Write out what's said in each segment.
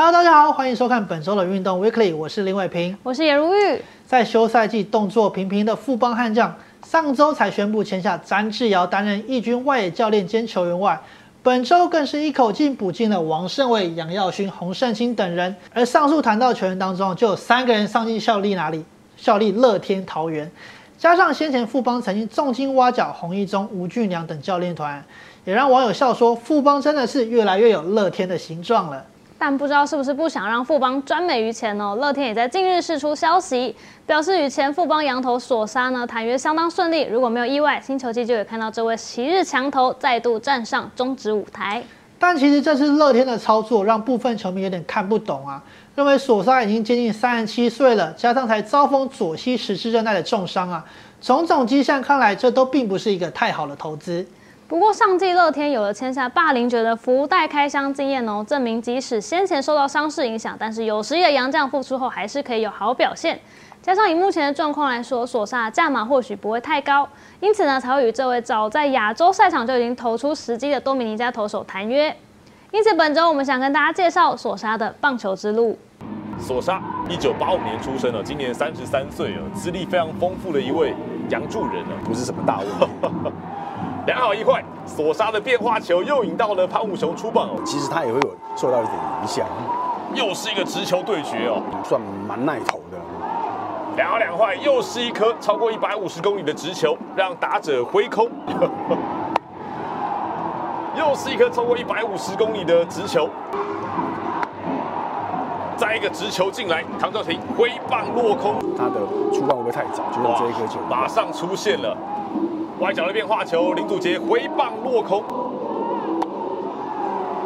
Hello，大家好，欢迎收看本周的运动 Weekly，我是林伟平，我是颜如玉。在休赛季动作频频的富邦悍将，上周才宣布签下詹志尧担任义军外野教练兼球员外，本周更是一口气补进了王胜伟、杨耀勋、洪胜清等人。而上述谈到球员当中，就有三个人上进效力哪里？效力乐天桃园，加上先前富邦曾经重金挖角洪一中、吴俊良等教练团，也让网友笑说，富邦真的是越来越有乐天的形状了。但不知道是不是不想让富邦专美于前哦，乐天也在近日释出消息，表示与前富邦羊头索沙呢谈约相当顺利，如果没有意外，新球季就有看到这位昔日强头再度站上中职舞台。但其实这次乐天的操作让部分球迷有点看不懂啊，认为索沙已经接近三十七岁了，加上才遭逢左膝十字韧带的重伤啊，种种迹象看来，这都并不是一个太好的投资。不过上季乐天有了签下霸凌者的福袋开箱经验哦，证明即使先前受到伤势影响，但是有实力的杨将复出后还是可以有好表现。加上以目前的状况来说，索萨价码或许不会太高，因此呢才会与这位早在亚洲赛场就已经投出时机的多米尼加投手谈约。因此本周我们想跟大家介绍索沙的棒球之路。索沙 一九八五年出生了，今年三十三岁了，资历非常丰富的一位洋助人了，不是什么大物。两好一坏，索沙的变化球又引到了潘武雄出棒哦。其实他也会有受到一点影响。又是一个直球对决哦，算蛮耐投的。两好两坏，又是一颗超过一百五十公里的直球，让打者挥空。又是一颗超过一百五十公里的直球。再一个直球进来，唐兆廷挥棒落空。他的出棒会不会太早？就用这一颗球，马上出现了。外角的变化球，林祖杰挥棒落空，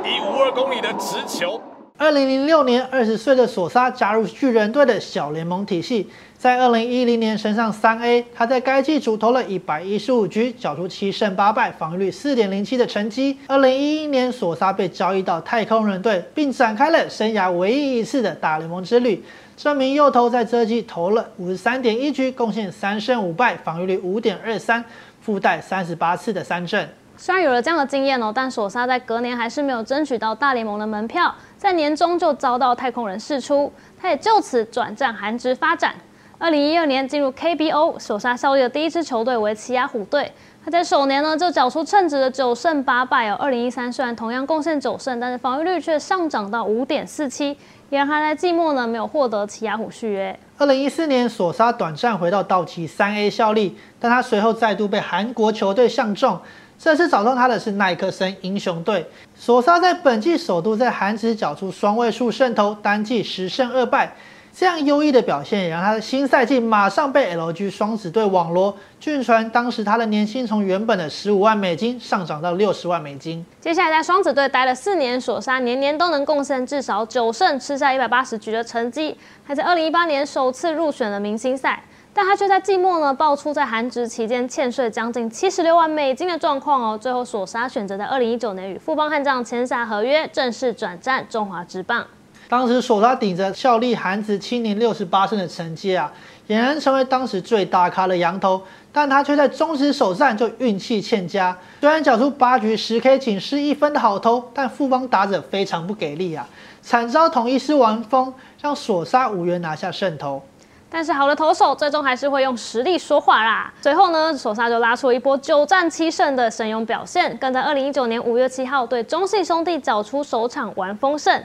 一五二公里的直球。二零零六年，二十岁的索沙加入巨人队的小联盟体系，在二零一零年升上三 A。他在该季主投了一百一十五局，缴出七胜八败，防御率四点零七的成绩。二零一一年，索沙被交易到太空人队，并展开了生涯唯一一次的大联盟之旅。这名右投在这季投了五十三点一局，贡献三胜五败，防御率五点二三。附带三十八次的三振，虽然有了这样的经验哦，但索沙在隔年还是没有争取到大联盟的门票，在年终就遭到太空人释出，他也就此转战韩职发展。二零一二年进入 KBO，索沙效力的第一支球队为奇亚虎队，他在首年呢就缴出称职的九胜八败哦。二零一三虽然同样贡献九胜，但是防御率却上涨到五点四七。也让他在季末呢没有获得奇亚虎续约。二零一四年，索沙短暂回到道奇三 A 效力，但他随后再度被韩国球队相中。这次找到他的是耐克森英雄队。索沙在本季首度在韩职缴出双位数胜投，单季十胜二败。这样优异的表现，也让他的新赛季马上被 LG 双子队网罗。据传，当时他的年薪从原本的十五万美金上涨到六十万美金。接下来在双子队待了四年，索沙年年都能贡献至少九胜，吃下一百八十局的成绩，还在二零一八年首次入选了明星赛。但他却在季末呢爆出在韩职期间欠税将近七十六万美金的状况哦。最后索沙选择在二零一九年与富邦悍将签下合约，正式转战中华职棒。当时索沙顶着效力韩职七年六十八胜的成绩啊，俨然成为当时最大咖的羊头，但他却在中职首战就运气欠佳。虽然缴出八局十 K 仅失一分的好投，但富邦打者非常不给力啊，惨遭统一狮完封，让索沙无缘拿下胜投。但是好的投手最终还是会用实力说话啦。最后呢，索沙就拉出一波九战七胜的神勇表现，更在二零一九年五月七号对中信兄弟缴出首场完封胜。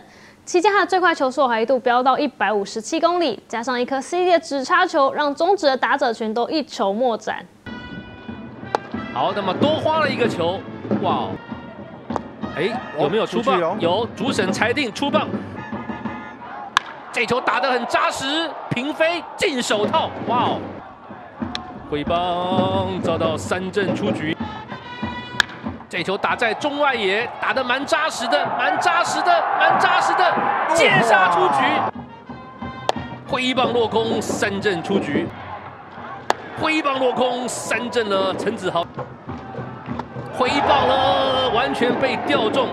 期间他的最快球速还一度飙到一百五十七公里，加上一颗 C 的直插球，让中指的打者群都一筹莫展。好，那么多花了一个球，哇！哎，有没有出棒？有，主审裁定出棒。这球打得很扎实，平飞进手套，哇！挥棒遭到三振出局。这球打在中外野，打得蛮扎实的，蛮扎实的，蛮扎实的，接杀出局，挥棒落空，三振出局，挥棒落空，三振了陈子豪，挥棒了，完全被吊中，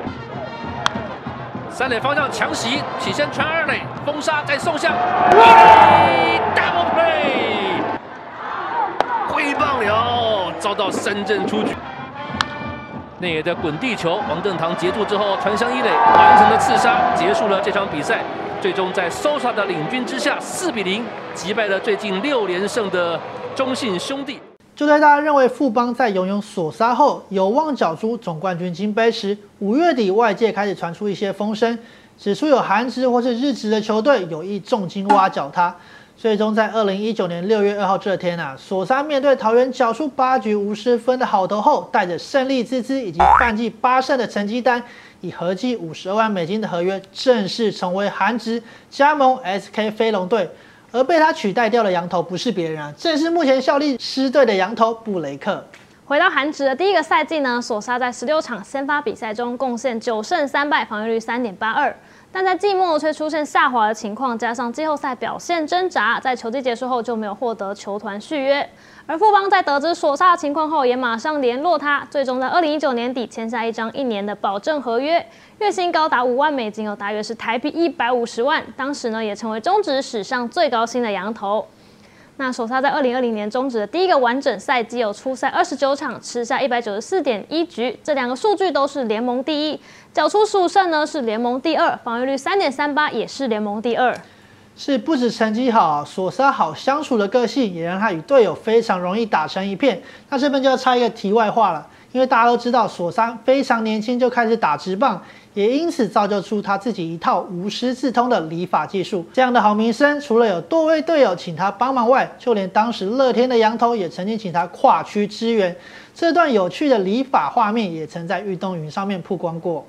三垒方向强袭，起身传二垒，封杀再送向，double play，挥棒了，遭到三振出局。内野在滚地球，王振堂截住之后传向一垒，完成了刺杀，结束了这场比赛。最终在 Sosa 的领军之下，四比零击败了最近六连胜的中信兄弟。就在大家认为富邦在拥有索杀后有望角逐总冠军金杯时，五月底外界开始传出一些风声，指出有韩职或是日职的球队有意重金挖角他。最终在二零一九年六月二号这天啊，索沙面对桃园缴出八局无失分的好投后，带着胜利之姿以及半季八胜的成绩单。以合计五十二万美金的合约正式成为韩职加盟 SK 飞龙队，而被他取代掉的羊头不是别人啊，正是目前效力狮队的羊头布雷克。回到韩职的第一个赛季呢，索沙在十六场先发比赛中贡献九胜三败，防御率三点八二。但在季末却出现下滑的情况，加上季后赛表现挣扎，在球季结束后就没有获得球团续约。而富邦在得知索萨的情况后，也马上联络他，最终在二零一九年底签下一张一年的保证合约，月薪高达五万美金，哦，大约是台币一百五十万。当时呢，也成为中职史上最高薪的羊头。那索沙在二零二零年终止的第一个完整赛季，有出赛二十九场，吃下一百九十四点一局，这两个数据都是联盟第一。缴出十五胜呢，是联盟第二，防御率三点三八，也是联盟第二。是不止成绩好，索沙好相处的个性，也让他与队友非常容易打成一片。那这边就要插一个题外话了。因为大家都知道，索山非常年轻就开始打直棒，也因此造就出他自己一套无师自通的理法技术。这样的好名声，除了有多位队友请他帮忙外，就连当时乐天的羊头也曾经请他跨区支援。这段有趣的理法画面，也曾在运动云上面曝光过。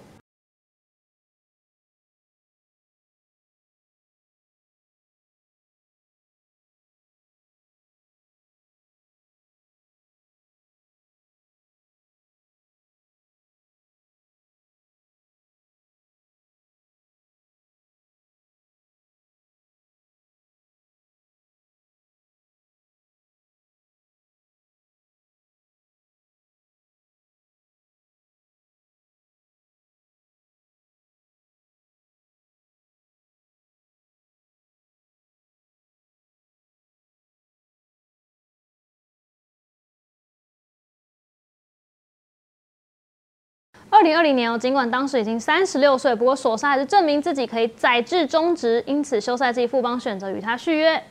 二零二零年哦，尽管当时已经三十六岁，不过索沙还是证明自己可以载至中职，因此休赛季富邦选择与他续约。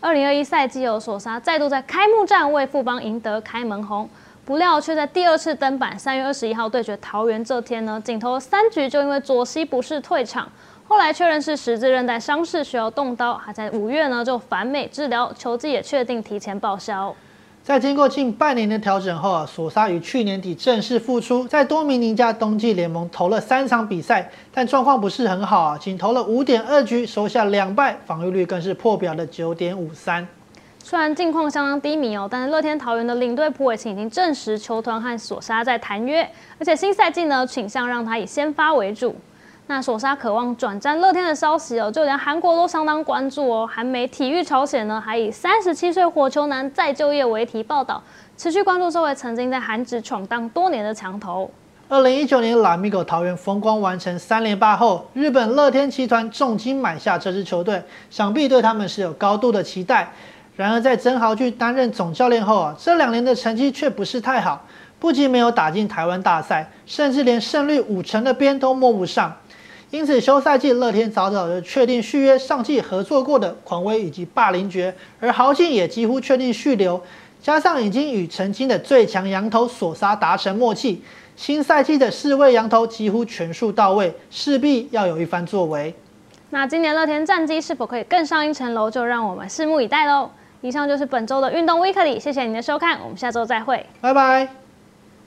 二零二一赛季哦，索沙再度在开幕战为富邦赢得开门红，不料却在第二次登板三月二十一号对决桃园这天呢，仅投三局就因为左膝不适退场，后来确认是十字韧带伤势需要动刀，还在五月呢就返美治疗，球季也确定提前报销。在经过近半年的调整后啊，索沙于去年底正式复出，在多米尼加冬季联盟投了三场比赛，但状况不是很好啊，仅投了五点二局，收下两败，防御率更是破表的九点五三。虽然近况相当低迷哦，但是乐天桃园的领队普伟清已经证实，球团和索沙在谈约，而且新赛季呢倾向让他以先发为主。那索沙渴望转战乐天的消息哦，就连韩国都相当关注哦。韩媒体育朝鲜呢，还以三十七岁火球男再就业为题报道，持续关注这位曾经在韩职闯荡多年的强投。二零一九年拉米狗桃园风光完成三连霸后，日本乐天集团重金买下这支球队，想必对他们是有高度的期待。然而在曾豪俊担任总教练后啊，这两年的成绩却不是太好，不仅没有打进台湾大赛，甚至连胜率五成的边都摸不上。因此，休赛季乐天早早就确定续约上季合作过的狂威以及霸凌爵，而豪进也几乎确定续留，加上已经与曾经的最强羊头索沙达成默契，新赛季的四位羊头几乎全数到位，势必要有一番作为。那今年乐天战绩是否可以更上一层楼，就让我们拭目以待喽。以上就是本周的运动 Weekly，谢谢您的收看，我们下周再会，拜拜。